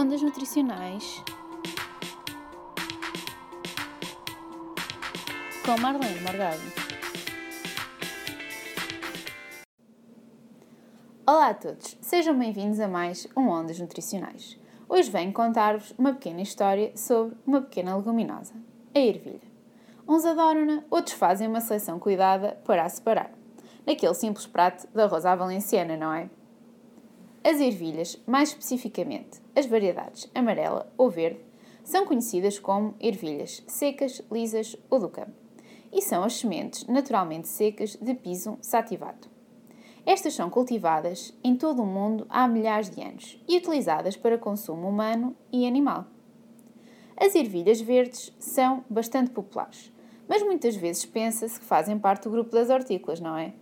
Ondas nutricionais com Marlene Morgado. Olá a todos, sejam bem-vindos a mais um Ondas Nutricionais. Hoje venho contar-vos uma pequena história sobre uma pequena leguminosa, a ervilha. Uns adoram-na, outros fazem uma seleção cuidada para a separar. Naquele simples prato da rosa valenciana, não é? As ervilhas, mais especificamente as variedades amarela ou verde, são conhecidas como ervilhas secas, lisas ou do campo e são as sementes naturalmente secas de piso sativado. Estas são cultivadas em todo o mundo há milhares de anos e utilizadas para consumo humano e animal. As ervilhas verdes são bastante populares, mas muitas vezes pensa-se que fazem parte do grupo das hortícolas, não é?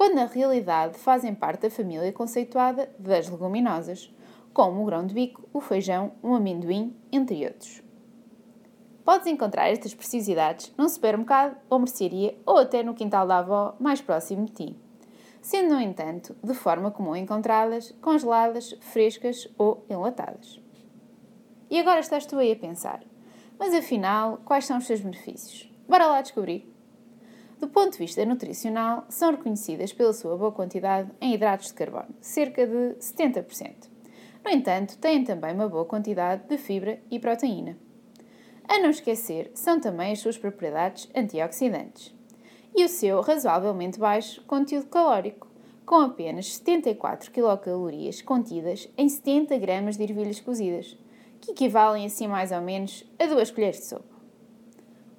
Quando na realidade fazem parte da família conceituada das leguminosas, como o grão de bico, o feijão, o amendoim, entre outros. Podes encontrar estas preciosidades num supermercado ou mercearia ou até no quintal da avó mais próximo de ti, sendo, no entanto, de forma comum encontradas congeladas, frescas ou enlatadas. E agora estás tu aí a pensar, mas afinal, quais são os seus benefícios? Bora lá descobrir! Do ponto de vista nutricional, são reconhecidas pela sua boa quantidade em hidratos de carbono, cerca de 70%. No entanto, têm também uma boa quantidade de fibra e proteína. A não esquecer, são também as suas propriedades antioxidantes. E o seu razoavelmente baixo conteúdo calórico, com apenas 74 quilocalorias contidas em 70 gramas de ervilhas cozidas, que equivalem assim mais ou menos a duas colheres de sopa.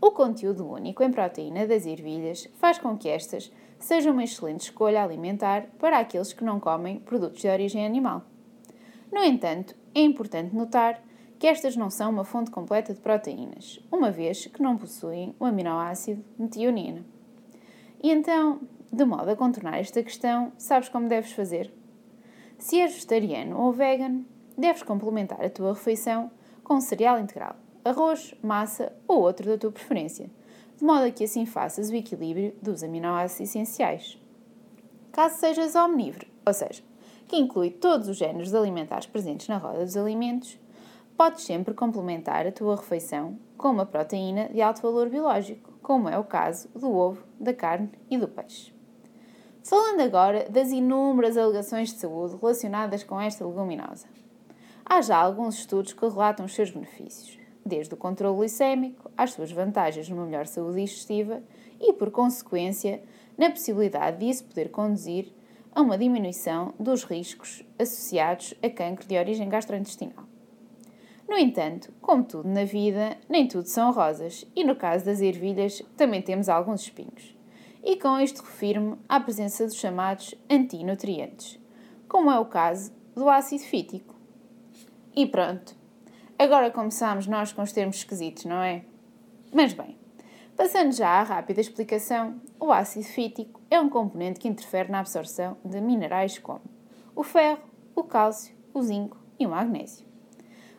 O conteúdo único em proteína das ervilhas faz com que estas sejam uma excelente escolha alimentar para aqueles que não comem produtos de origem animal. No entanto, é importante notar que estas não são uma fonte completa de proteínas, uma vez que não possuem o aminoácido metionina. E então, de modo a contornar esta questão, sabes como deves fazer? Se és vegetariano ou vegan, deves complementar a tua refeição com cereal integral arroz, massa ou outro da tua preferência, de modo a que assim faças o equilíbrio dos aminoácidos essenciais. Caso sejas omnívoro, ou seja, que inclui todos os géneros alimentares presentes na roda dos alimentos, podes sempre complementar a tua refeição com uma proteína de alto valor biológico, como é o caso do ovo, da carne e do peixe. Falando agora das inúmeras alegações de saúde relacionadas com esta leguminosa. Há já alguns estudos que relatam os seus benefícios, desde o controle glicémico às suas vantagens numa melhor saúde digestiva e, por consequência, na possibilidade de isso poder conduzir a uma diminuição dos riscos associados a cancro de origem gastrointestinal. No entanto, como tudo na vida, nem tudo são rosas e no caso das ervilhas também temos alguns espinhos. E com isto refiro-me à presença dos chamados antinutrientes, como é o caso do ácido fítico. E pronto, Agora começamos nós com os termos esquisitos, não é? Mas bem, passando já à rápida explicação, o ácido fítico é um componente que interfere na absorção de minerais como o ferro, o cálcio, o zinco e o magnésio.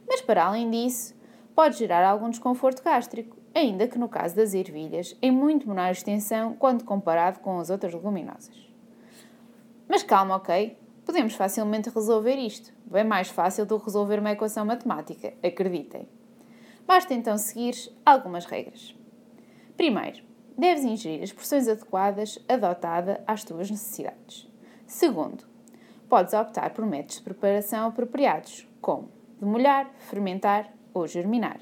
Mas para além disso, pode gerar algum desconforto gástrico, ainda que no caso das ervilhas, em muito menor extensão quando comparado com as outras leguminosas. Mas calma, ok? Podemos facilmente resolver isto. Bem mais fácil do que resolver uma equação matemática, acreditem. Basta então seguir algumas regras. Primeiro, deves ingerir as porções adequadas adotada às tuas necessidades. Segundo, podes optar por métodos de preparação apropriados, como demolhar, fermentar ou germinar.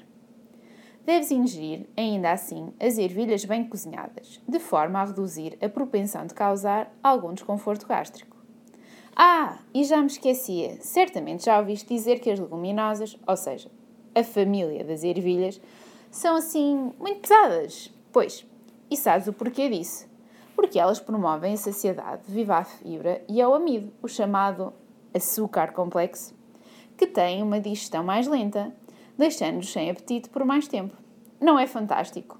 Deves ingerir, ainda assim, as ervilhas bem cozinhadas, de forma a reduzir a propensão de causar algum desconforto gástrico. Ah, e já me esquecia. Certamente já ouviste dizer que as leguminosas, ou seja, a família das ervilhas, são assim muito pesadas. Pois, e sabes o porquê disso? Porque elas promovem a saciedade devido à fibra e ao amido, o chamado açúcar complexo, que tem uma digestão mais lenta, deixando-nos sem apetite por mais tempo. Não é fantástico?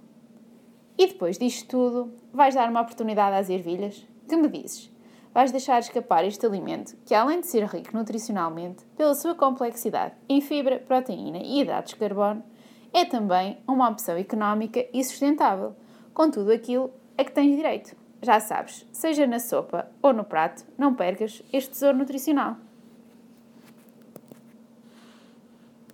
E depois disto tudo, vais dar uma oportunidade às ervilhas? Que me dizes? Vais deixar escapar este alimento que, além de ser rico nutricionalmente, pela sua complexidade em fibra, proteína e hidratos de carbono, é também uma opção económica e sustentável, com tudo aquilo a que tens direito. Já sabes, seja na sopa ou no prato, não percas este tesouro nutricional.